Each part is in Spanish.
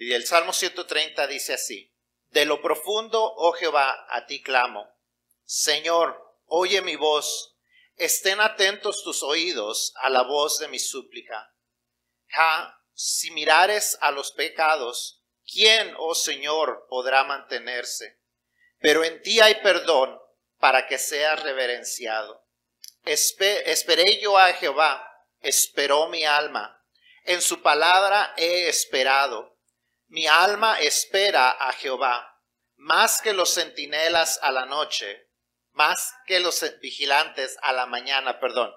Y el Salmo 130 dice así, de lo profundo, oh Jehová, a ti clamo. Señor, oye mi voz, estén atentos tus oídos a la voz de mi súplica. Ja, si mirares a los pecados, ¿quién, oh Señor, podrá mantenerse? Pero en ti hay perdón para que seas reverenciado. esperé yo a Jehová, esperó mi alma. En su palabra he esperado. Mi alma espera a Jehová, más que los centinelas a la noche, más que los vigilantes a la mañana, perdón.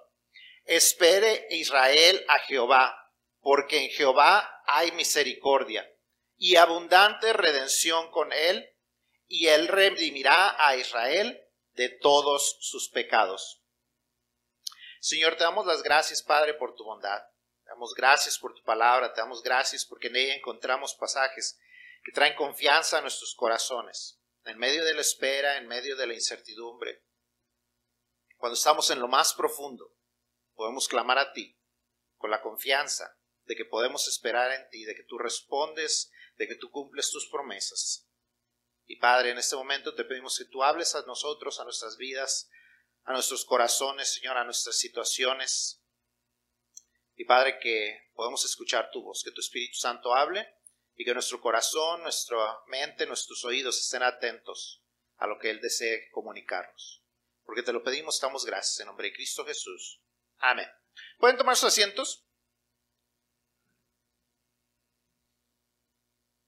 Espere Israel a Jehová, porque en Jehová hay misericordia y abundante redención con él, y él redimirá a Israel de todos sus pecados. Señor, te damos las gracias, Padre, por tu bondad. Te damos gracias por tu palabra, te damos gracias porque en ella encontramos pasajes que traen confianza a nuestros corazones, en medio de la espera, en medio de la incertidumbre. Cuando estamos en lo más profundo, podemos clamar a ti con la confianza de que podemos esperar en ti, de que tú respondes, de que tú cumples tus promesas. Y Padre, en este momento te pedimos que tú hables a nosotros, a nuestras vidas, a nuestros corazones, Señor, a nuestras situaciones. Y Padre, que podamos escuchar tu voz, que tu Espíritu Santo hable y que nuestro corazón, nuestra mente, nuestros oídos estén atentos a lo que Él desee comunicarnos. Porque te lo pedimos, estamos gracias en nombre de Cristo Jesús. Amén. ¿Pueden tomar sus asientos?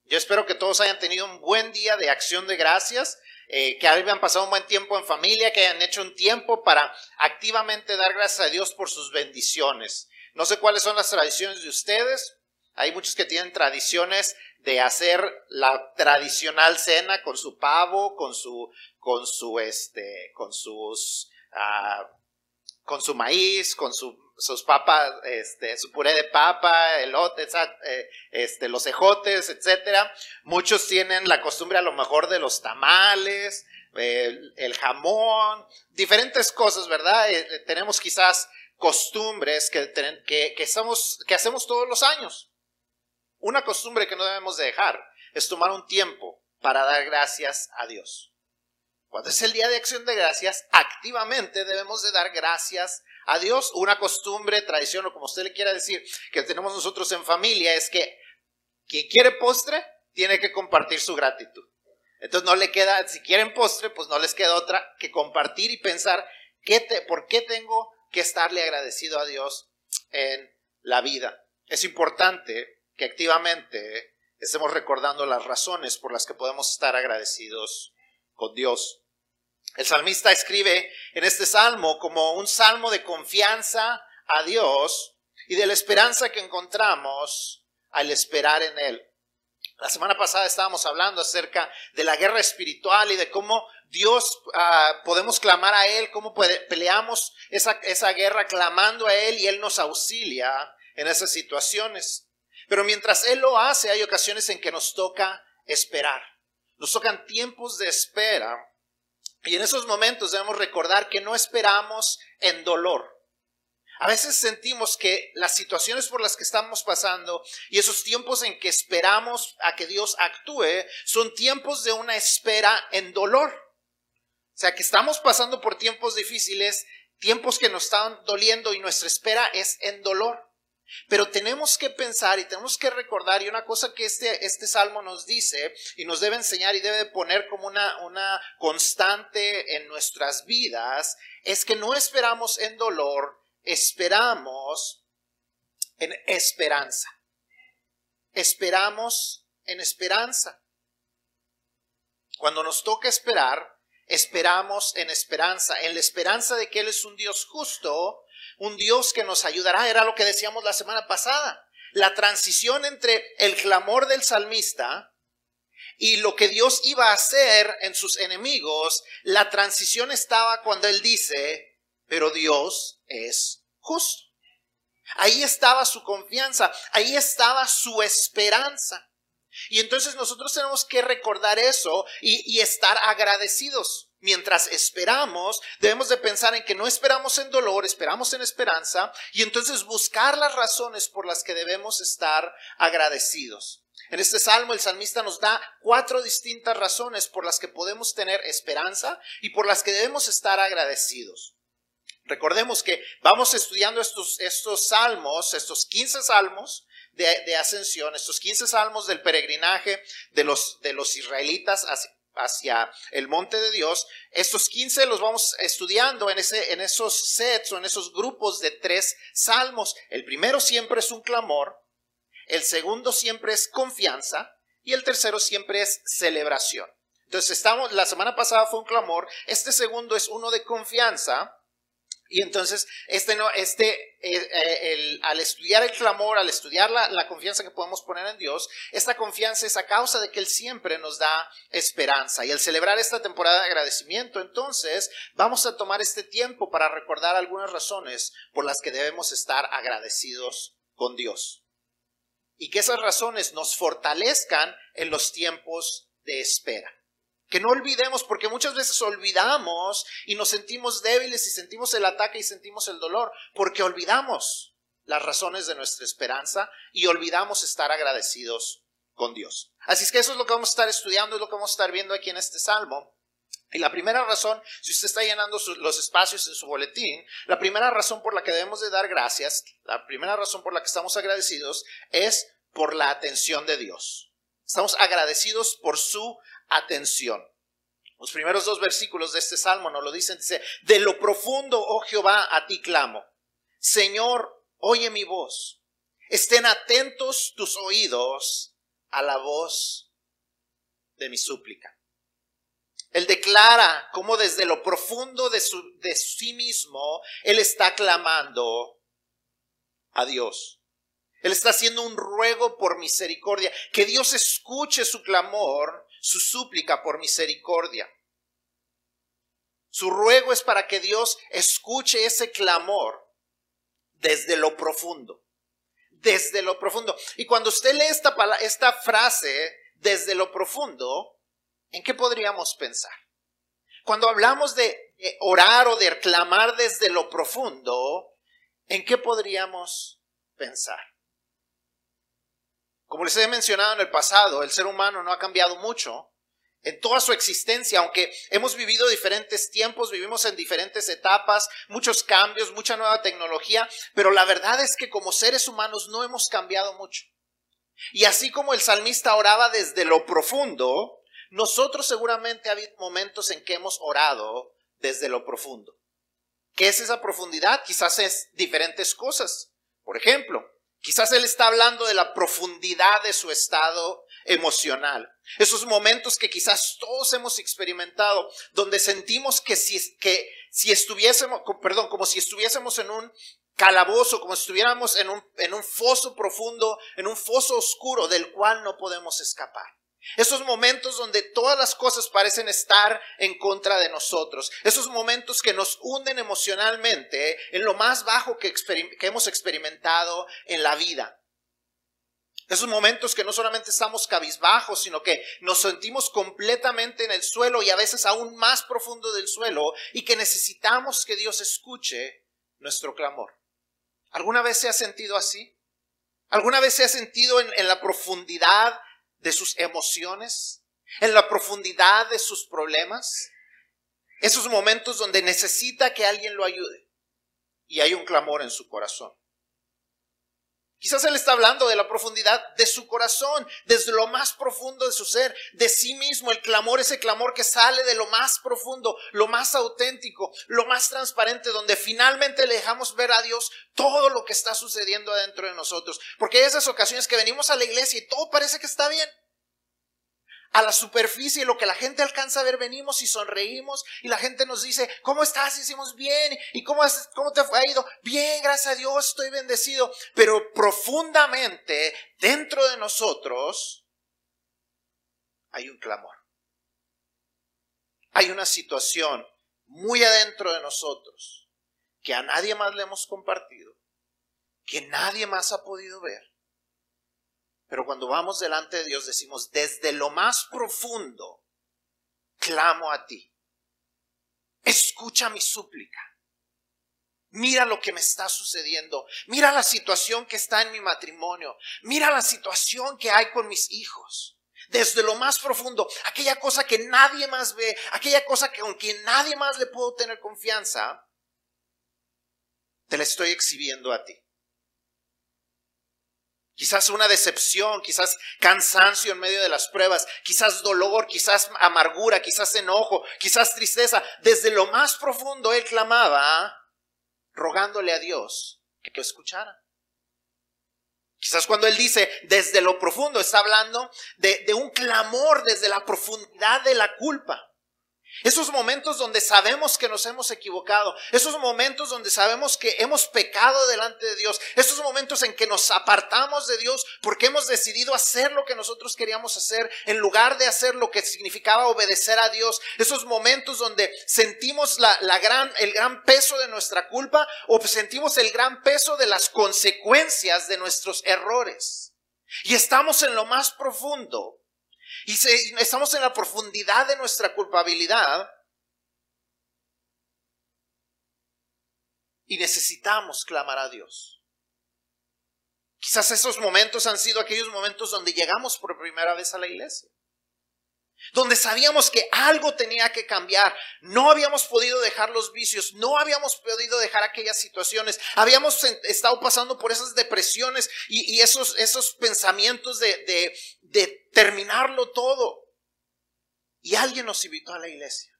Yo espero que todos hayan tenido un buen día de acción de gracias, eh, que hayan pasado un buen tiempo en familia, que hayan hecho un tiempo para activamente dar gracias a Dios por sus bendiciones. No sé cuáles son las tradiciones de ustedes. Hay muchos que tienen tradiciones de hacer la tradicional cena con su pavo, con su, con su, este, con sus, ah, con su maíz, con su sus papas, este, su puré de papa, elote, eh, este, los ejotes, etcétera. Muchos tienen la costumbre a lo mejor de los tamales, el, jamón, diferentes cosas, ¿verdad? Eh, eh, tenemos quizás costumbres que, que, que, que hacemos todos los años. Una costumbre que no debemos dejar es tomar un tiempo para dar gracias a Dios. Cuando es el día de acción de gracias, activamente debemos de dar gracias a Dios. Una costumbre, tradición o como usted le quiera decir, que tenemos nosotros en familia es que quien quiere postre tiene que compartir su gratitud. Entonces no le queda, si quieren postre, pues no les queda otra que compartir y pensar ¿qué te, por qué tengo que estarle agradecido a Dios en la vida. Es importante que activamente estemos recordando las razones por las que podemos estar agradecidos con Dios. El salmista escribe en este salmo como un salmo de confianza a Dios y de la esperanza que encontramos al esperar en Él. La semana pasada estábamos hablando acerca de la guerra espiritual y de cómo Dios ah, podemos clamar a Él, cómo peleamos esa, esa guerra clamando a Él y Él nos auxilia en esas situaciones. Pero mientras Él lo hace, hay ocasiones en que nos toca esperar. Nos tocan tiempos de espera y en esos momentos debemos recordar que no esperamos en dolor. A veces sentimos que las situaciones por las que estamos pasando y esos tiempos en que esperamos a que Dios actúe son tiempos de una espera en dolor. O sea, que estamos pasando por tiempos difíciles, tiempos que nos están doliendo y nuestra espera es en dolor. Pero tenemos que pensar y tenemos que recordar, y una cosa que este, este salmo nos dice y nos debe enseñar y debe poner como una, una constante en nuestras vidas, es que no esperamos en dolor, esperamos en esperanza. Esperamos en esperanza. Cuando nos toca esperar, esperamos en esperanza, en la esperanza de que Él es un Dios justo un Dios que nos ayudará, era lo que decíamos la semana pasada. La transición entre el clamor del salmista y lo que Dios iba a hacer en sus enemigos, la transición estaba cuando Él dice, pero Dios es justo. Ahí estaba su confianza, ahí estaba su esperanza. Y entonces nosotros tenemos que recordar eso y, estar agradecidos. Mientras esperamos, debemos de pensar en que no esperamos en dolor, esperamos en esperanza y entonces buscar las razones por las que debemos estar agradecidos. En este salmo el salmista nos da cuatro distintas razones por las que podemos tener esperanza y por las que debemos estar agradecidos. Recordemos que vamos estudiando estos, estos salmos, estos 15 salmos de, ascensión, estos 15 salmos del peregrinaje de los, de los israelitas hacia, hacia, el monte de Dios. Estos 15 los vamos estudiando en, ese, en esos sets o en esos grupos de tres salmos. El primero siempre es un clamor, el segundo siempre es confianza y el tercero siempre es celebración. Entonces estamos, la semana pasada fue un clamor, este segundo es uno de confianza y entonces, este no, este, eh, eh, el, al estudiar el clamor, al estudiar la, la, confianza que podemos poner en Dios, esta confianza es a causa de que Él siempre nos da esperanza. Y al celebrar esta temporada de agradecimiento, entonces vamos a tomar este tiempo para recordar algunas razones por las que debemos estar agradecidos con Dios. Y que esas razones nos fortalezcan en los tiempos de espera. Que no olvidemos, porque muchas veces olvidamos y nos sentimos débiles y sentimos el ataque y sentimos el dolor, porque olvidamos las razones de nuestra esperanza y olvidamos estar agradecidos con Dios. Así es que eso es lo que vamos a estar estudiando, es lo que vamos a estar viendo aquí en este salmo. Y la primera razón, si usted está llenando los espacios en su boletín, la primera razón por la que debemos de dar gracias, la primera razón por la que estamos agradecidos es por la atención de Dios. Estamos agradecidos por su atención. Los primeros dos versículos de este salmo nos lo dicen, dice, de lo profundo, oh Jehová, a ti clamo. Señor, oye mi voz. Estén atentos tus oídos a la voz de mi súplica. Él declara cómo desde lo profundo de, su, de sí mismo, Él está clamando a Dios. Él está haciendo un ruego por misericordia, que Dios escuche su clamor su súplica por misericordia. Su ruego es para que Dios escuche ese clamor desde lo profundo, desde lo profundo. Y cuando usted lee esta, esta frase, desde lo profundo, ¿en qué podríamos pensar? Cuando hablamos de orar o de clamar desde lo profundo, ¿en qué podríamos pensar? Como les he mencionado en el pasado, el ser humano no ha cambiado mucho en toda su existencia, aunque hemos vivido diferentes tiempos, vivimos en diferentes etapas, muchos cambios, mucha nueva tecnología, pero la verdad es que como seres humanos no hemos cambiado mucho. Y así como el salmista oraba desde lo profundo, nosotros seguramente ha habido momentos en que hemos orado desde lo profundo. ¿Qué es esa profundidad? Quizás es diferentes cosas. Por ejemplo, Quizás Él está hablando de la profundidad de su estado emocional. Esos momentos que quizás todos hemos experimentado, donde sentimos que si, que si estuviésemos, perdón, como si estuviésemos en un calabozo, como si estuviéramos en un, en un foso profundo, en un foso oscuro del cual no podemos escapar. Esos momentos donde todas las cosas parecen estar en contra de nosotros. Esos momentos que nos hunden emocionalmente en lo más bajo que, hemos experimentado en la vida. Esos momentos que no solamente estamos cabizbajos, sino que nos sentimos completamente en el suelo y a veces aún más profundo del suelo y que necesitamos que Dios escuche nuestro clamor. ¿Alguna vez se ha sentido así? ¿Alguna vez se ha sentido en, en la profundidad de sus emociones, en la profundidad de sus problemas, esos momentos donde necesita que alguien lo ayude y hay un clamor en su corazón. Quizás Él está hablando de la profundidad de su corazón, desde lo más profundo de su ser, de sí mismo, el clamor, ese clamor que sale de lo más profundo, lo más auténtico, lo más transparente, donde finalmente le dejamos ver a Dios todo lo que está sucediendo adentro de nosotros. Porque hay esas ocasiones que venimos a la iglesia y todo parece que está bien a la superficie, lo que la gente alcanza a ver, venimos y sonreímos y la gente nos dice, ¿cómo estás? Hicimos bien. ¿Y cómo, cómo te ha ido? Bien, gracias a Dios, estoy bendecido. Pero profundamente, dentro de nosotros, hay un clamor. Hay una situación muy adentro de nosotros que a nadie más le hemos compartido, que nadie más ha podido ver pero cuando vamos delante de Dios decimos, desde lo más profundo, clamo a ti. Escucha mi súplica. Mira lo que me está sucediendo. Mira la situación que está en mi matrimonio. Mira la situación que hay con mis hijos. Desde lo más profundo, aquella cosa que nadie más ve, aquella cosa que con quien nadie más le puedo tener confianza, te la estoy exhibiendo a ti. Quizás una decepción, quizás cansancio en medio de las pruebas, quizás dolor, quizás amargura, quizás enojo, quizás tristeza. Desde lo más profundo él clamaba, rogándole a Dios que lo escuchara. Quizás cuando él dice desde lo profundo, está hablando de, de un clamor desde la profundidad de la culpa. Esos momentos donde sabemos que nos hemos equivocado, esos momentos donde sabemos que hemos pecado delante de Dios, esos momentos en que nos apartamos de Dios porque hemos decidido hacer lo que nosotros queríamos hacer en lugar de hacer lo que significaba obedecer a Dios, esos momentos donde sentimos la, gran, el gran peso de nuestra culpa o sentimos el gran peso de las consecuencias de nuestros errores. Y estamos en lo más profundo y estamos en la profundidad de nuestra culpabilidad y necesitamos clamar a Dios. Quizás esos momentos han sido aquellos momentos donde llegamos por primera vez a la iglesia donde sabíamos que algo tenía que cambiar. No habíamos podido dejar los vicios, no habíamos podido dejar aquellas situaciones, habíamos estado pasando por esas depresiones y, esos, esos pensamientos de, de, de terminarlo todo. Y alguien nos invitó a la iglesia.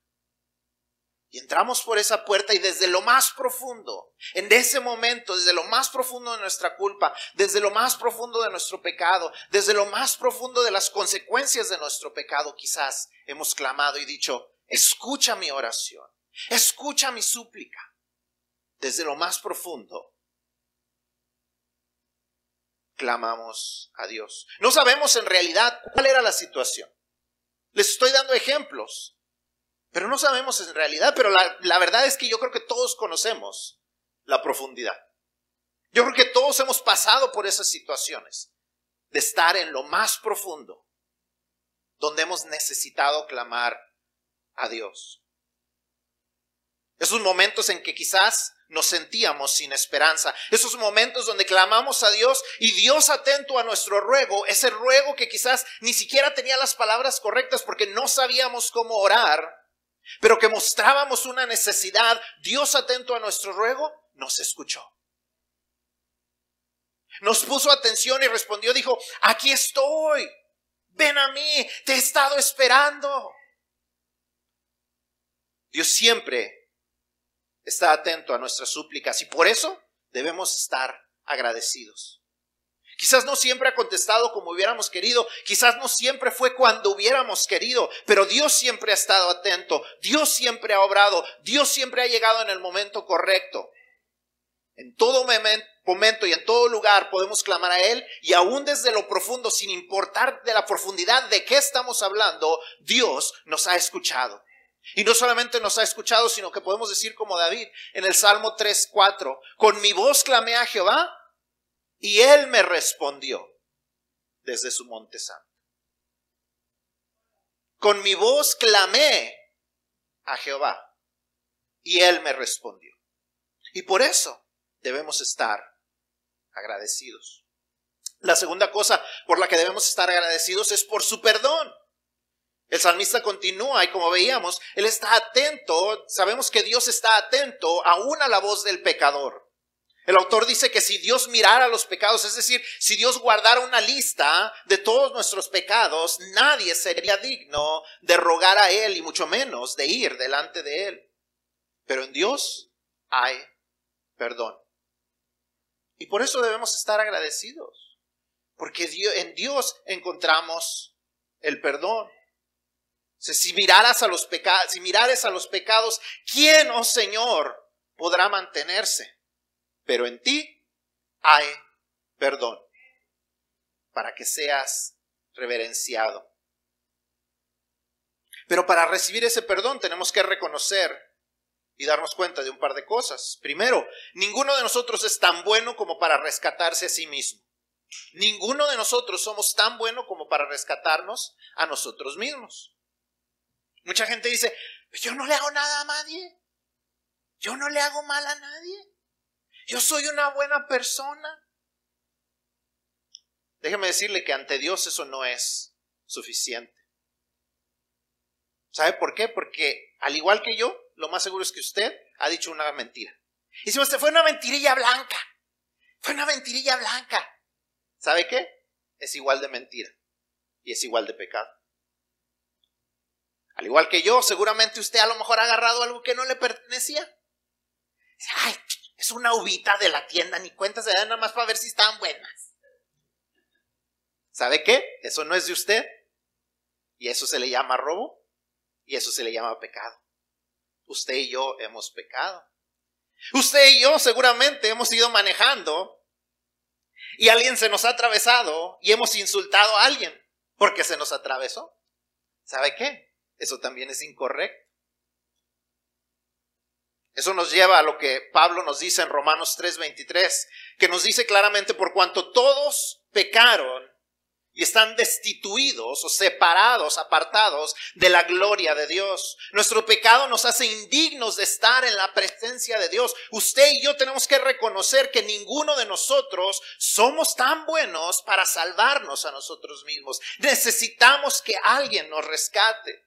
Y entramos por esa puerta y desde lo más profundo, en ese momento, desde lo más profundo de nuestra culpa, desde lo más profundo de nuestro pecado, desde lo más profundo de las consecuencias de nuestro pecado, quizás hemos clamado y dicho, escucha mi oración, escucha mi súplica. Desde lo más profundo, clamamos a Dios. No sabemos en realidad cuál era la situación. Les estoy dando ejemplos pero no sabemos en realidad, pero la, verdad es que yo creo que todos conocemos la profundidad. Yo creo que todos hemos pasado por esas situaciones de estar en lo más profundo, donde hemos necesitado clamar a Dios. Esos momentos en que quizás nos sentíamos sin esperanza, esos momentos donde clamamos a Dios y Dios atento a nuestro ruego, ese ruego que quizás ni siquiera tenía las palabras correctas porque no sabíamos cómo orar, pero que mostrábamos una necesidad, Dios atento a nuestro ruego, nos escuchó. Nos puso atención y respondió, dijo, aquí estoy, ven a mí, te he estado esperando. Dios siempre está atento a nuestras súplicas y por eso debemos estar agradecidos. Quizás no siempre ha contestado como hubiéramos querido, quizás no siempre fue cuando hubiéramos querido, pero Dios siempre ha estado atento, Dios siempre ha obrado, Dios siempre ha llegado en el momento correcto. En todo momento y en todo lugar podemos clamar a Él y aún desde lo profundo, sin importar de la profundidad de qué estamos hablando, Dios nos ha escuchado. Y no solamente nos ha escuchado, sino que podemos decir como David en el Salmo 3.4, con mi voz clamé a Jehová y él me respondió desde su monte santo. Con mi voz clamé a Jehová y él me respondió. Y por eso debemos estar agradecidos. La segunda cosa por la que debemos estar agradecidos es por su perdón. El salmista continúa y como veíamos, él está atento, sabemos que Dios está atento aún a la voz del pecador. El autor dice que si Dios mirara los pecados, es decir, si Dios guardara una lista de todos nuestros pecados, nadie sería digno de rogar a Él y mucho menos de ir delante de Él. Pero en Dios hay perdón. Y por eso debemos estar agradecidos, porque en Dios encontramos el perdón. Si miraras a los pecados, si mirares a los pecados, ¿quién, oh Señor, podrá mantenerse? Pero en ti hay perdón para que seas reverenciado. Pero para recibir ese perdón tenemos que reconocer y darnos cuenta de un par de cosas. Primero, ninguno de nosotros es tan bueno como para rescatarse a sí mismo. Ninguno de nosotros somos tan bueno como para rescatarnos a nosotros mismos. Mucha gente dice, yo no le hago nada a nadie. Yo no le hago mal a nadie. Yo soy una buena persona. Déjeme decirle que ante Dios eso no es suficiente. ¿Sabe por qué? Porque al igual que yo, lo más seguro es que usted ha dicho una mentira. Y si usted fue una mentirilla blanca, fue una mentirilla blanca. ¿Sabe qué? Es igual de mentira y es igual de pecado. Al igual que yo, seguramente usted a lo mejor ha agarrado algo que no le pertenecía. Es una uvita de la tienda, ni cuenta se da nada más para ver si están buenas. ¿Sabe qué? Eso no es de usted. Y eso se le llama robo. Y eso se le llama pecado. Usted y yo hemos pecado. Usted y yo seguramente hemos ido manejando y alguien se nos ha atravesado y hemos insultado a alguien porque se nos atravesó. ¿Sabe qué? Eso también es incorrecto. Eso nos lleva a lo que Pablo nos dice en Romanos 3:23, que nos dice claramente por cuanto todos pecaron y están destituidos o separados, apartados de la gloria de Dios. Nuestro pecado nos hace indignos de estar en la presencia de Dios. Usted y yo tenemos que reconocer que ninguno de nosotros somos tan buenos para salvarnos a nosotros mismos. Necesitamos que alguien nos rescate.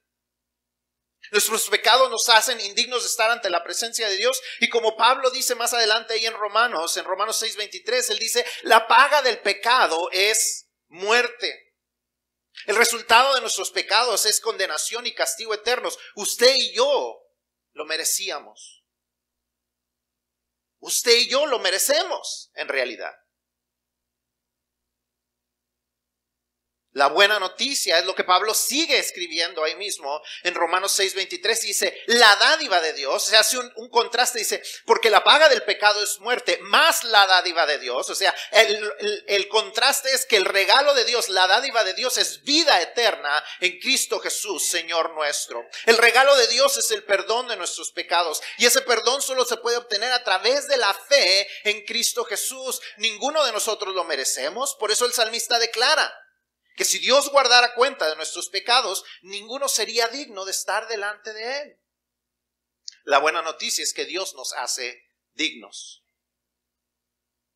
Nuestros pecados nos hacen indignos de estar ante la presencia de Dios. Y como Pablo dice más adelante ahí en Romanos, en Romanos 6:23, él dice, la paga del pecado es muerte. El resultado de nuestros pecados es condenación y castigo eternos. Usted y yo lo merecíamos. Usted y yo lo merecemos en realidad. La buena noticia es lo que Pablo sigue escribiendo ahí mismo en Romanos 6:23. Dice, la dádiva de Dios, se hace un, contraste, dice, porque la paga del pecado es muerte, más la dádiva de Dios. O sea, el, el contraste es que el regalo de Dios, la dádiva de Dios es vida eterna en Cristo Jesús, Señor nuestro. El regalo de Dios es el perdón de nuestros pecados. Y ese perdón solo se puede obtener a través de la fe en Cristo Jesús. Ninguno de nosotros lo merecemos. Por eso el salmista declara, que si Dios guardara cuenta de nuestros pecados, ninguno sería digno de estar delante de Él. La buena noticia es que Dios nos hace dignos.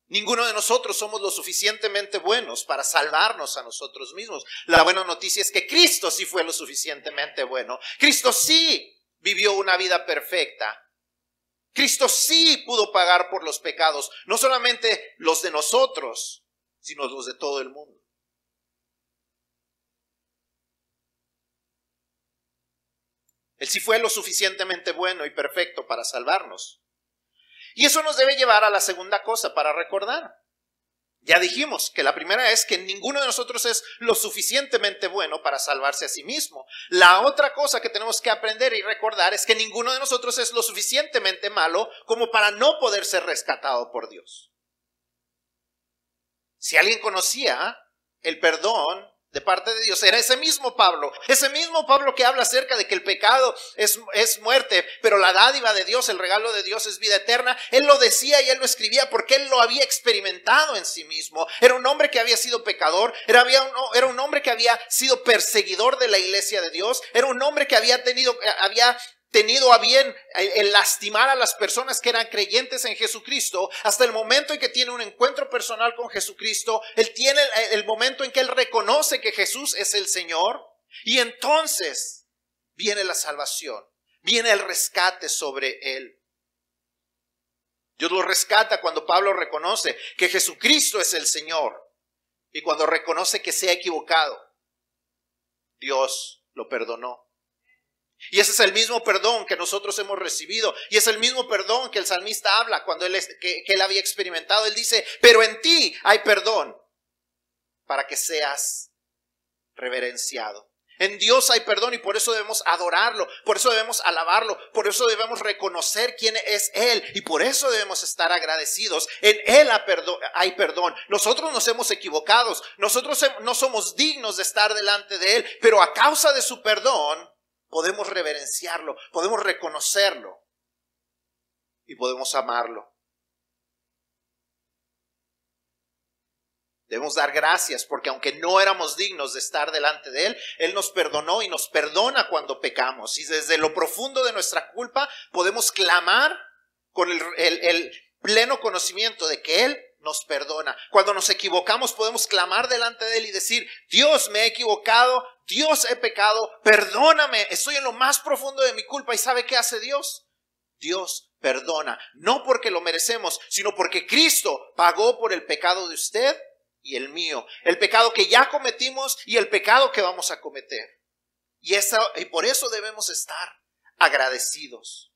Ninguno de nosotros somos lo suficientemente buenos para salvarnos a nosotros mismos. La buena noticia es que Cristo sí fue lo suficientemente bueno. Cristo sí vivió una vida perfecta. Cristo sí pudo pagar por los pecados, no solamente los de nosotros, sino los de todo el mundo. Él sí fue lo suficientemente bueno y perfecto para salvarnos. Y eso nos debe llevar a la segunda cosa para recordar. Ya dijimos que la primera es que ninguno de nosotros es lo suficientemente bueno para salvarse a sí mismo. La otra cosa que tenemos que aprender y recordar es que ninguno de nosotros es lo suficientemente malo como para no poder ser rescatado por Dios. Si alguien conocía el perdón de parte de Dios. Era ese mismo Pablo, ese mismo Pablo que habla acerca de que el pecado es, es, muerte, pero la dádiva de Dios, el regalo de Dios es vida eterna. Él lo decía y él lo escribía porque él lo había experimentado en sí mismo. Era un hombre que había sido pecador, era, había un, era un hombre que había sido perseguidor de la iglesia de Dios, era un hombre que había tenido, había tenido a bien eh, el lastimar a las personas que eran creyentes en Jesucristo, hasta el momento en que tiene un encuentro personal con Jesucristo, él tiene el momento en que él reconoce que Jesús es el Señor, y entonces viene la salvación, viene el rescate sobre él. Dios lo rescata cuando Pablo reconoce que Jesucristo es el Señor y cuando reconoce que se ha equivocado. Dios lo perdonó. Y ese es el mismo perdón que nosotros hemos recibido. Y es el mismo perdón que el salmista habla cuando él, que, él había experimentado. Él dice, pero en ti hay perdón para que seas reverenciado. En Dios hay perdón y por eso debemos adorarlo, por eso debemos alabarlo, por eso debemos reconocer quién es Él y por eso debemos estar agradecidos. En Él hay perdón. Nosotros nos hemos equivocado, nosotros no somos dignos de estar delante de Él, pero a causa de su perdón podemos reverenciarlo, podemos reconocerlo y podemos amarlo. Debemos dar gracias porque aunque no éramos dignos de estar delante de Él, Él nos perdonó y nos perdona cuando pecamos. Y desde lo profundo de nuestra culpa podemos clamar con el, pleno conocimiento de que Él nos perdona. Cuando nos equivocamos podemos clamar delante de Él y decir, Dios, me he equivocado, Dios he pecado, perdóname, estoy en lo más profundo de mi culpa. ¿Y sabe qué hace Dios? Dios perdona, no porque lo merecemos, sino porque Cristo pagó por el pecado de usted y el mío, el pecado que ya cometimos y el pecado que vamos a cometer. Y, y por eso debemos estar agradecidos.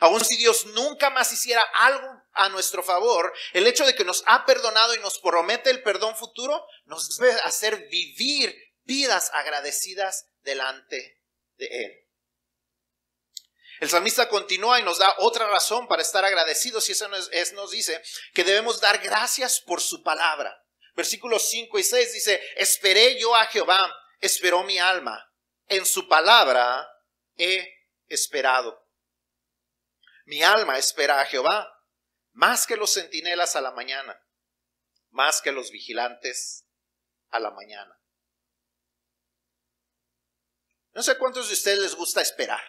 Aun si Dios nunca más hiciera algo a nuestro favor, el hecho de que nos ha perdonado y nos promete el perdón futuro nos debe hacer vivir vidas agradecidas delante de Él. El salmista continúa y nos da otra razón para estar agradecidos y eso nos, nos dice que debemos dar gracias por su palabra. Versículos 5 y 6 dice, esperé yo a Jehová, esperó mi alma, en su palabra he esperado. Mi alma espera a Jehová, más que los centinelas a la mañana, más que los vigilantes a la mañana. No sé cuántos de ustedes les gusta esperar.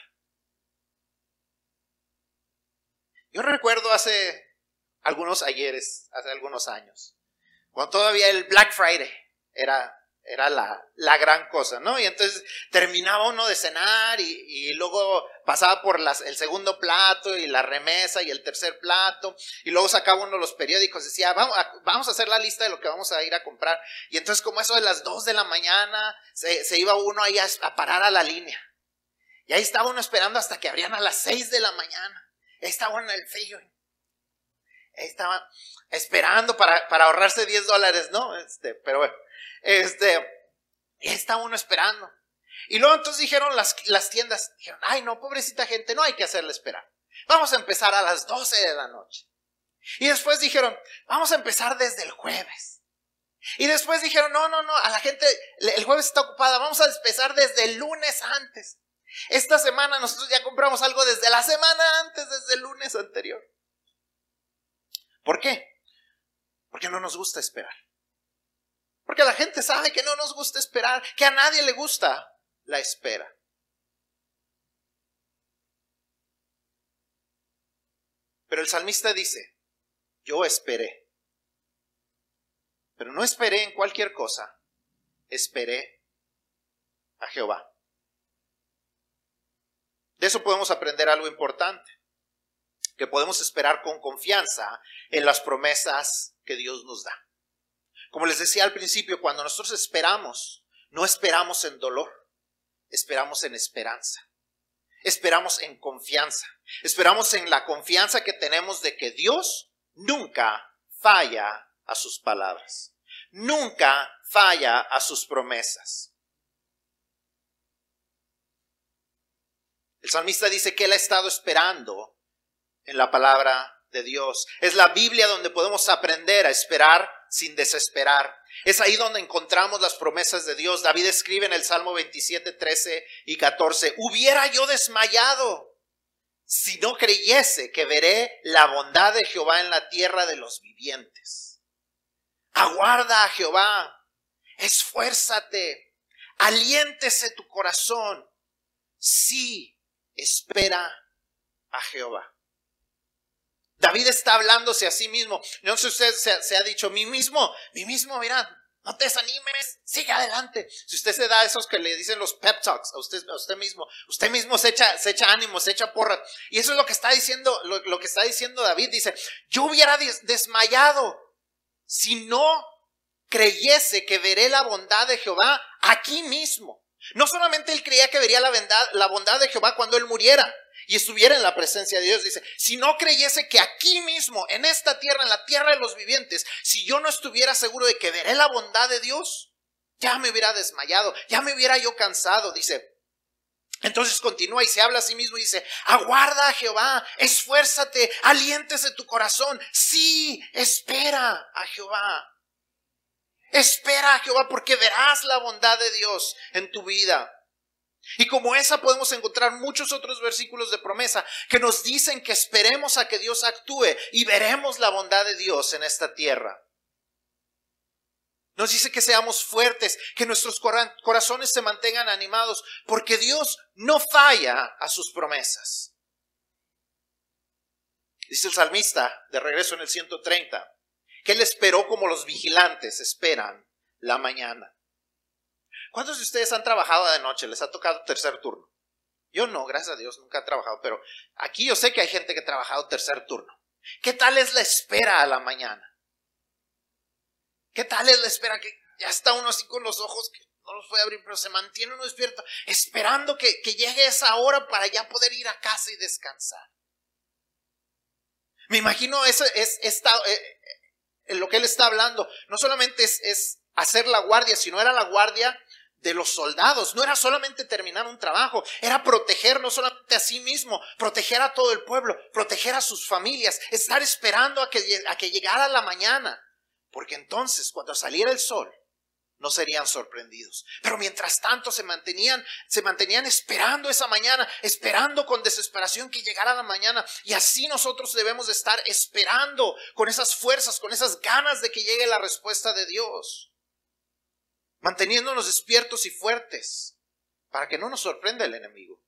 Yo recuerdo hace algunos ayeres, hace algunos años, cuando todavía el Black Friday era era la, la, gran cosa, ¿no? Y entonces terminaba uno de cenar y, y luego pasaba por las, el segundo plato y la remesa y el tercer plato y luego sacaba uno los periódicos, decía, vamos a, vamos a hacer la lista de lo que vamos a ir a comprar. Y entonces como eso de las dos de la mañana, se, se iba uno ahí a, a, parar a la línea. Y ahí estaba uno esperando hasta que abrían a las seis de la mañana. Ahí estaba en el frío. Ahí estaba esperando para, para ahorrarse 10 dólares, ¿no? Este, pero bueno. Este, está uno esperando. Y luego entonces dijeron las, las tiendas, dijeron, ay no, pobrecita gente, no hay que hacerle esperar. Vamos a empezar a las 12 de la noche. Y después dijeron, vamos a empezar desde el jueves. Y después dijeron, no, no, no, a la gente, el jueves está ocupada, vamos a empezar desde el lunes antes. Esta semana nosotros ya compramos algo desde la semana antes, desde el lunes anterior. ¿Por qué? Porque no nos gusta esperar. Porque la gente sabe que no nos gusta esperar, que a nadie le gusta la espera. Pero el salmista dice, yo esperé. Pero no esperé en cualquier cosa, esperé a Jehová. De eso podemos aprender algo importante, que podemos esperar con confianza en las promesas que Dios nos da. Como les decía al principio, cuando nosotros esperamos, no esperamos en dolor, esperamos en esperanza. Esperamos en confianza. Esperamos en la confianza que tenemos de que Dios nunca falla a sus palabras. Nunca falla a sus promesas. El salmista dice que él ha estado esperando en la palabra de Dios. Es la Biblia donde podemos aprender a esperar sin desesperar. Es ahí donde encontramos las promesas de Dios. David escribe en el Salmo 27, 13 y 14, hubiera yo desmayado si no creyese que veré la bondad de Jehová en la tierra de los vivientes. Aguarda a Jehová, esfuérzate, aliéntese tu corazón. Sí, espera a Jehová. David está hablándose a sí mismo. No sé si usted se, ha dicho, mí mismo, mí mismo, mira, no te desanimes, sigue adelante. Si usted se da esos que le dicen los pep talks a usted, a usted mismo, usted mismo se echa, se echa ánimo, se echa porras. Y eso es lo que está diciendo, lo, que está diciendo David. Dice, yo hubiera desmayado si no creyese que veré la bondad de Jehová aquí mismo. No solamente él creía que vería la bondad, la bondad de Jehová cuando él muriera, y estuviera en la presencia de Dios, dice, si no creyese que aquí mismo, en esta tierra, en la tierra de los vivientes, si yo no estuviera seguro de que veré la bondad de Dios, ya me hubiera desmayado, ya me hubiera yo cansado, dice. Entonces continúa y se habla a sí mismo y dice, aguarda a Jehová, esfuérzate, aliéntese tu corazón, sí, espera a Jehová. Espera a Jehová porque verás la bondad de Dios en tu vida. Y como esa podemos encontrar muchos otros versículos de promesa que nos dicen que esperemos a que Dios actúe y veremos la bondad de Dios en esta tierra. Nos dice que seamos fuertes, que nuestros corazones se mantengan animados, porque Dios no falla a sus promesas. Dice el salmista, de regreso en el 130, que él esperó como los vigilantes esperan la mañana. ¿Cuántos de ustedes han trabajado de noche? ¿Les ha tocado tercer turno? Yo no, gracias a Dios, nunca he trabajado, pero aquí yo sé que hay gente que ha trabajado tercer turno. ¿Qué tal es la espera a la mañana? ¿Qué tal es la espera que ya está uno así con los ojos que no los puede abrir, pero se mantiene uno despierto, esperando que, llegue esa hora para ya poder ir a casa y descansar? Me imagino eso es, esta, eh, eh, lo que él está hablando. No solamente es, es hacer la guardia, sino era la guardia de los soldados. No era solamente terminar un trabajo, era proteger no solamente a sí mismo, proteger a todo el pueblo, proteger a sus familias, estar esperando a que, a que llegara la mañana. Porque entonces, cuando saliera el sol, no serían sorprendidos. Pero mientras tanto se mantenían, se mantenían esperando esa mañana, esperando con desesperación que llegara la mañana. Y así nosotros debemos de estar esperando con esas fuerzas, con esas ganas de que llegue la respuesta de Dios manteniéndonos despiertos y fuertes para que no nos sorprenda el enemigo.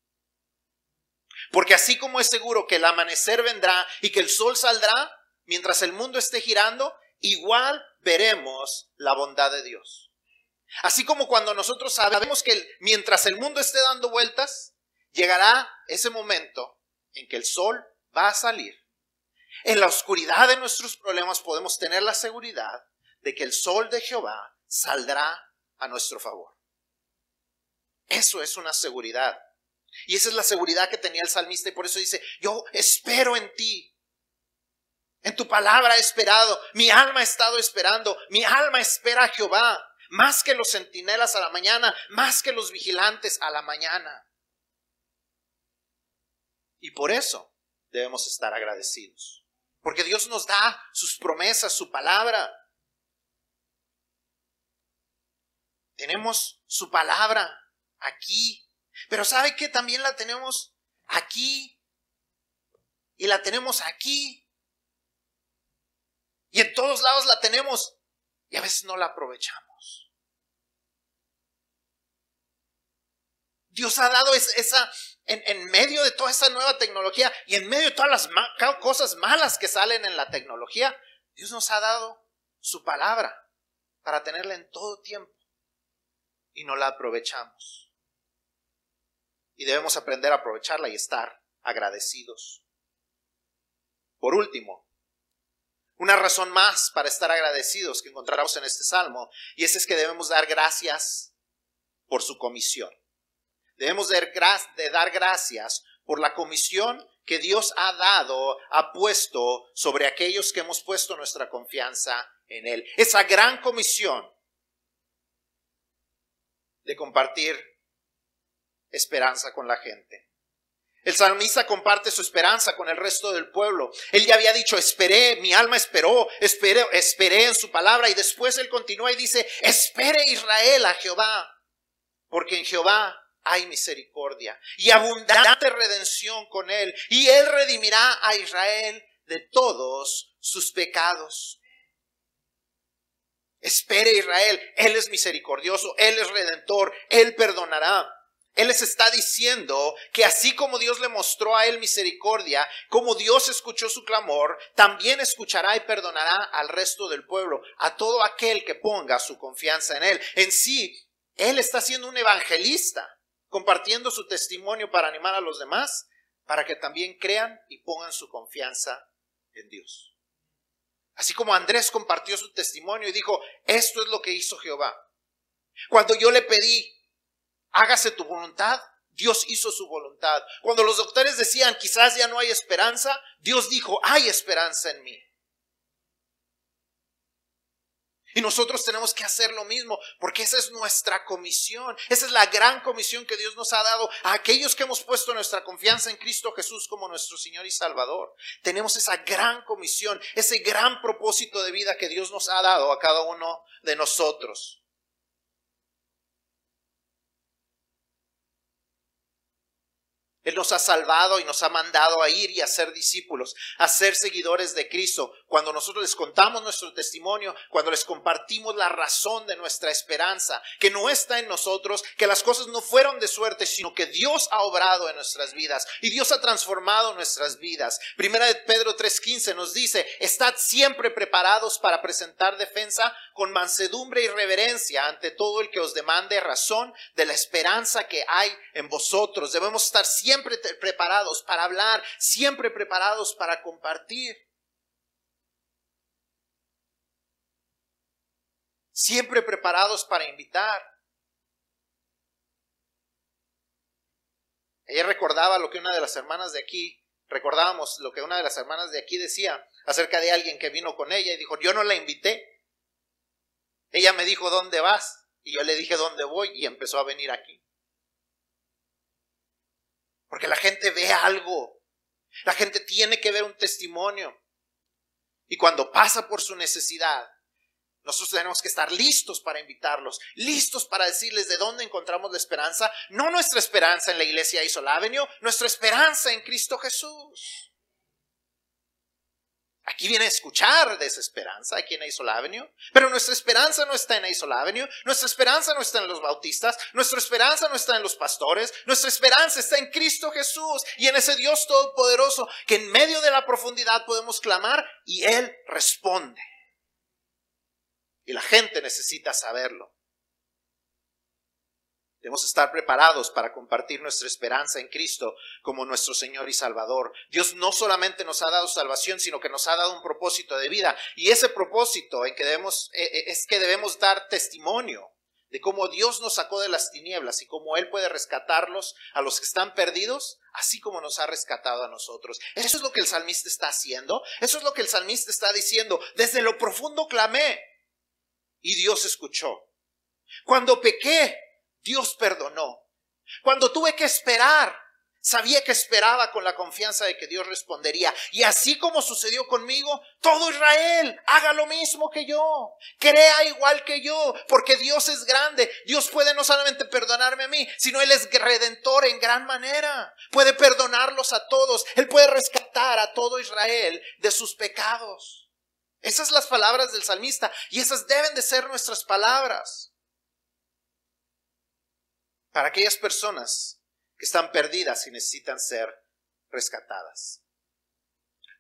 Porque así como es seguro que el amanecer vendrá y que el sol saldrá mientras el mundo esté girando, igual veremos la bondad de Dios. Así como cuando nosotros sabemos que mientras el mundo esté dando vueltas, llegará ese momento en que el sol va a salir. En la oscuridad de nuestros problemas podemos tener la seguridad de que el sol de Jehová saldrá a nuestro favor. Eso es una seguridad. Y esa es la seguridad que tenía el salmista y por eso dice, yo espero en ti. En tu palabra he esperado, mi alma ha estado esperando, mi alma espera a Jehová, más que los centinelas a la mañana, más que los vigilantes a la mañana. Y por eso debemos estar agradecidos, porque Dios nos da sus promesas, su palabra. Tenemos su palabra aquí. Pero ¿sabe que también la tenemos aquí? Y la tenemos aquí. Y en todos lados la tenemos. Y a veces no la aprovechamos. Dios ha dado esa, en, en, medio de toda esa nueva tecnología y en medio de todas las cosas malas que salen en la tecnología, Dios nos ha dado su palabra para tenerla en todo tiempo y no la aprovechamos. Y debemos aprender a aprovecharla y estar agradecidos. Por último, una razón más para estar agradecidos que encontramos en este salmo, y ese es que debemos dar gracias por su comisión. Debemos de dar gracias por la comisión que Dios ha dado, ha puesto sobre aquellos que hemos puesto nuestra confianza en Él. Esa gran comisión de compartir esperanza con la gente. El salmista comparte su esperanza con el resto del pueblo. Él ya había dicho, esperé, mi alma esperó, esperé, esperé en su palabra y después él continúa y dice, espere Israel a Jehová, porque en Jehová hay misericordia y abundante redención con él y él redimirá a Israel de todos sus pecados. Espere Israel, Él es misericordioso, Él es redentor, Él perdonará. Él les está diciendo que así como Dios le mostró a él misericordia, como Dios escuchó su clamor, también escuchará y perdonará al resto del pueblo, a todo aquel que ponga su confianza en él. En sí, él está siendo un evangelista, compartiendo su testimonio para animar a los demás, para que también crean y pongan su confianza en Dios. Así como Andrés compartió su testimonio y dijo, esto es lo que hizo Jehová. Cuando yo le pedí, hágase tu voluntad, Dios hizo su voluntad. Cuando los doctores decían, quizás ya no hay esperanza, Dios dijo, hay esperanza en mí. Y nosotros tenemos que hacer lo mismo, porque esa es nuestra comisión. Esa es la gran comisión que Dios nos ha dado a aquellos que hemos puesto nuestra confianza en Cristo Jesús como nuestro Señor y Salvador. Tenemos esa gran comisión, ese gran propósito de vida que Dios nos ha dado a cada uno de nosotros. Él nos ha salvado y nos ha mandado a ir y a ser discípulos, a ser seguidores de Cristo. Cuando nosotros les contamos nuestro testimonio, cuando les compartimos la razón de nuestra esperanza, que no está en nosotros, que las cosas no fueron de suerte, sino que Dios ha obrado en nuestras vidas y Dios ha transformado nuestras vidas. Primera de Pedro 3:15 nos dice, estad siempre preparados para presentar defensa con mansedumbre y reverencia ante todo el que os demande razón de la esperanza que hay en vosotros. Debemos estar siempre preparados para hablar, siempre preparados para compartir. Siempre preparados para invitar. Ella recordaba lo que una de las hermanas de aquí, recordábamos lo que una de las hermanas de aquí decía acerca de alguien que vino con ella y dijo, yo no la invité. Ella me dijo, ¿dónde vas? Y yo le dije, ¿dónde voy? Y empezó a venir aquí. Porque la gente ve algo. La gente tiene que ver un testimonio. Y cuando pasa por su necesidad, nosotros tenemos que estar listos para invitarlos, listos para decirles de dónde encontramos la esperanza. No nuestra esperanza en la iglesia Isol Avenue, nuestra esperanza en Cristo Jesús. Aquí viene a escuchar de esa esperanza aquí en Isol Avenue, pero nuestra esperanza no está en Isol Avenue, nuestra esperanza no está en los bautistas, nuestra esperanza no está en los pastores, nuestra esperanza está en Cristo Jesús y en ese Dios todopoderoso que en medio de la profundidad podemos clamar y Él responde. Y la gente necesita saberlo. Debemos estar preparados para compartir nuestra esperanza en Cristo como nuestro Señor y Salvador. Dios no solamente nos ha dado salvación, sino que nos ha dado un propósito de vida. Y ese propósito en que debemos, eh, eh, es que debemos dar testimonio de cómo Dios nos sacó de las tinieblas y cómo Él puede rescatarlos a los que están perdidos, así como nos ha rescatado a nosotros. Eso es lo que el salmista está haciendo. Eso es lo que el salmista está diciendo. Desde lo profundo clamé y Dios escuchó. Cuando pequé, Dios perdonó. Cuando tuve que esperar, sabía que esperaba con la confianza de que Dios respondería. Y así como sucedió conmigo, todo Israel haga lo mismo que yo. Crea igual que yo, porque Dios es grande. Dios puede no solamente perdonarme a mí, sino Él es redentor en gran manera. Puede perdonarlos a todos. Él puede rescatar a todo Israel de sus pecados. Esas son las palabras del salmista y esas deben de ser nuestras palabras. Para aquellas personas que están perdidas y necesitan ser rescatadas.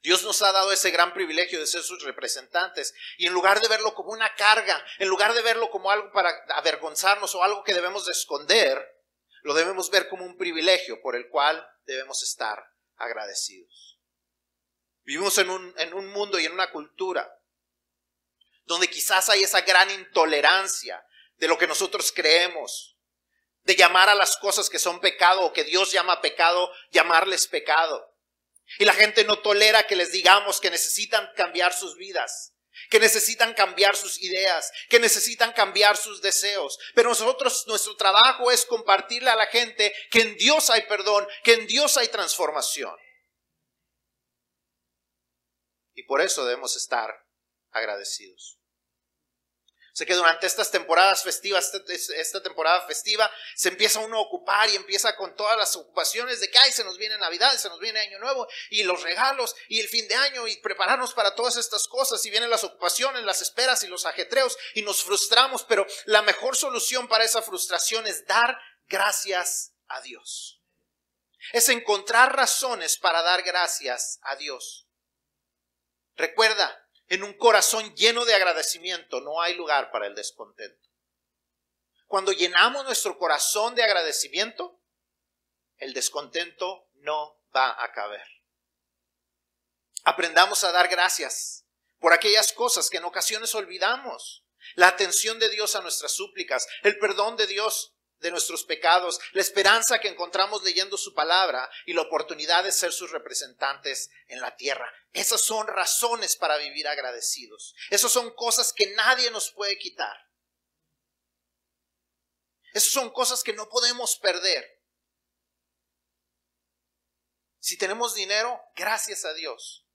Dios nos ha dado ese gran privilegio de ser sus representantes y en lugar de verlo como una carga, en lugar de verlo como algo para avergonzarnos o algo que debemos de esconder, lo debemos ver como un privilegio por el cual debemos estar agradecidos. Vivimos en un, en un mundo y en una cultura donde quizás hay esa gran intolerancia de lo que nosotros creemos, de llamar a las cosas que son pecado o que Dios llama pecado, llamarles pecado. Y la gente no tolera que les digamos que necesitan cambiar sus vidas, que necesitan cambiar sus ideas, que necesitan cambiar sus deseos. Pero nosotros, nuestro trabajo es compartirle a la gente que en Dios hay perdón, que en Dios hay transformación. Y por eso debemos estar agradecidos. Sé que durante estas temporadas festivas, esta temporada festiva, se empieza uno a ocupar y empieza con todas las ocupaciones de que, ay, se nos viene Navidad, se nos viene Año Nuevo y los regalos y el fin de año y prepararnos para todas estas cosas y vienen las ocupaciones, las esperas y los ajetreos y nos frustramos, pero la mejor solución para esa frustración es dar gracias a Dios. Es encontrar razones para dar gracias a Dios. Recuerda, en un corazón lleno de agradecimiento no hay lugar para el descontento. Cuando llenamos nuestro corazón de agradecimiento, el descontento no va a caber. Aprendamos a dar gracias por aquellas cosas que en ocasiones olvidamos. La atención de Dios a nuestras súplicas, el perdón de Dios de nuestros pecados, la esperanza que encontramos leyendo su palabra y la oportunidad de ser sus representantes en la tierra. Esas son razones para vivir agradecidos. Esas son cosas que nadie nos puede quitar. Esas son cosas que no podemos perder. Si tenemos dinero, gracias a Dios.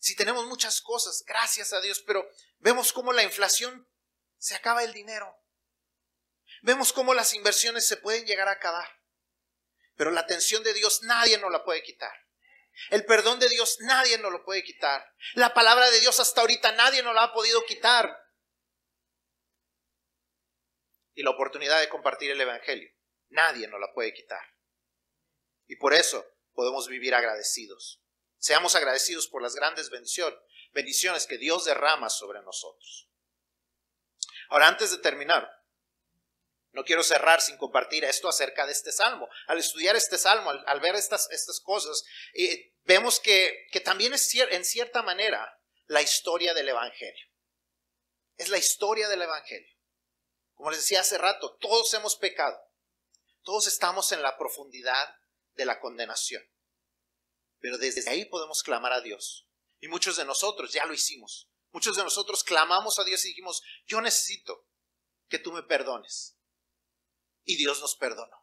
Si tenemos muchas cosas, gracias a Dios, pero vemos cómo la inflación se acaba el dinero. Vemos cómo las inversiones se pueden llegar a acabar. Pero la atención de Dios nadie nos la puede quitar. El perdón de Dios nadie nos lo puede quitar. La palabra de Dios hasta ahorita nadie nos la ha podido quitar. Y la oportunidad de compartir el Evangelio, nadie nos la puede quitar. Y por eso podemos vivir agradecidos. Seamos agradecidos por las grandes bendiciones, bendiciones que Dios derrama sobre nosotros. Ahora, antes de terminar, no quiero cerrar sin compartir esto acerca de este salmo. Al estudiar este salmo, al, ver estas, estas cosas, vemos que, que también es en cierta manera la historia del Evangelio. Es la historia del Evangelio. Como les decía hace rato, todos hemos pecado. Todos estamos en la profundidad de la condenación. Pero desde ahí podemos clamar a Dios. Y muchos de nosotros ya lo hicimos. Muchos de nosotros clamamos a Dios y dijimos, yo necesito que tú me perdones. Y Dios nos perdonó.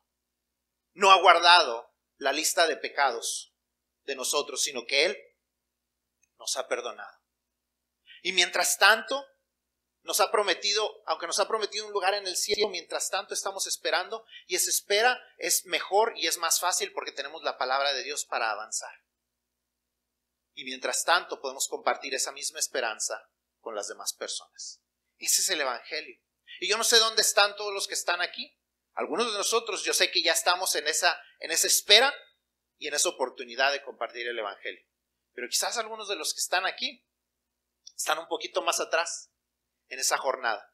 No ha guardado la lista de pecados de nosotros, sino que Él nos ha perdonado. Y mientras tanto, nos ha prometido, aunque nos ha prometido un lugar en el cielo, mientras tanto estamos esperando y esa espera es mejor y es más fácil porque tenemos la palabra de Dios para avanzar. Y mientras tanto podemos compartir esa misma esperanza con las demás personas. Ese es el Evangelio. Y yo no sé dónde están todos los que están aquí. Algunos de nosotros yo sé que ya estamos en esa, en esa espera y en esa oportunidad de compartir el Evangelio. Pero quizás algunos de los que están aquí están un poquito más atrás en esa jornada.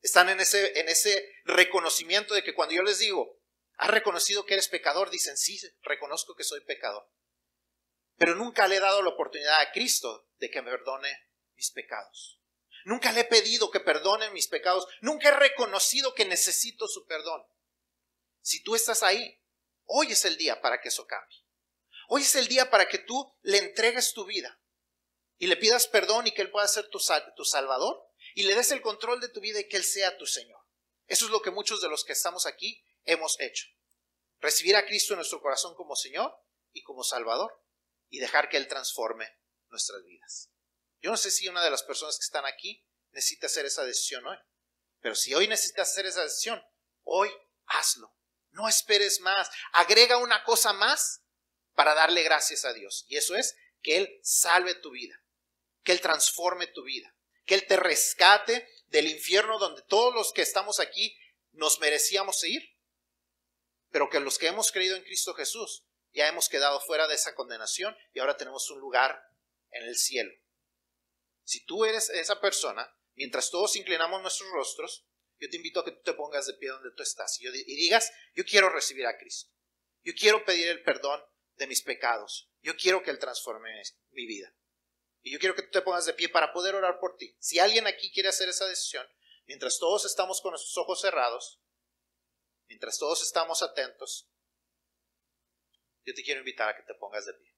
Están en ese, en ese reconocimiento de que cuando yo les digo, ¿has reconocido que eres pecador? Dicen, sí, reconozco que soy pecador. Pero nunca le he dado la oportunidad a Cristo de que me perdone mis pecados. Nunca le he pedido que perdone mis pecados. Nunca he reconocido que necesito su perdón. Si tú estás ahí, hoy es el día para que eso cambie. Hoy es el día para que tú le entregues tu vida y le pidas perdón y que Él pueda ser tu, tu salvador y le des el control de tu vida y que Él sea tu Señor. Eso es lo que muchos de los que estamos aquí hemos hecho. Recibir a Cristo en nuestro corazón como Señor y como Salvador y dejar que Él transforme nuestras vidas. Yo no sé si una de las personas que están aquí necesita hacer esa decisión hoy, pero si hoy necesitas hacer esa decisión, hoy hazlo. No esperes más. Agrega una cosa más para darle gracias a Dios. Y eso es que Él salve tu vida, que Él transforme tu vida, que Él te rescate del infierno donde todos los que estamos aquí nos merecíamos ir, pero que los que hemos creído en Cristo Jesús ya hemos quedado fuera de esa condenación y ahora tenemos un lugar en el cielo. Si tú eres esa persona, mientras todos inclinamos nuestros rostros, yo te invito a que tú te pongas de pie donde tú estás y, digas, yo quiero recibir a Cristo. Yo quiero pedir el perdón de mis pecados. Yo quiero que Él transforme mi vida. Y yo quiero que tú te pongas de pie para poder orar por ti. Si alguien aquí quiere hacer esa decisión, mientras todos estamos con nuestros ojos cerrados, mientras todos estamos atentos, yo te quiero invitar a que te pongas de pie.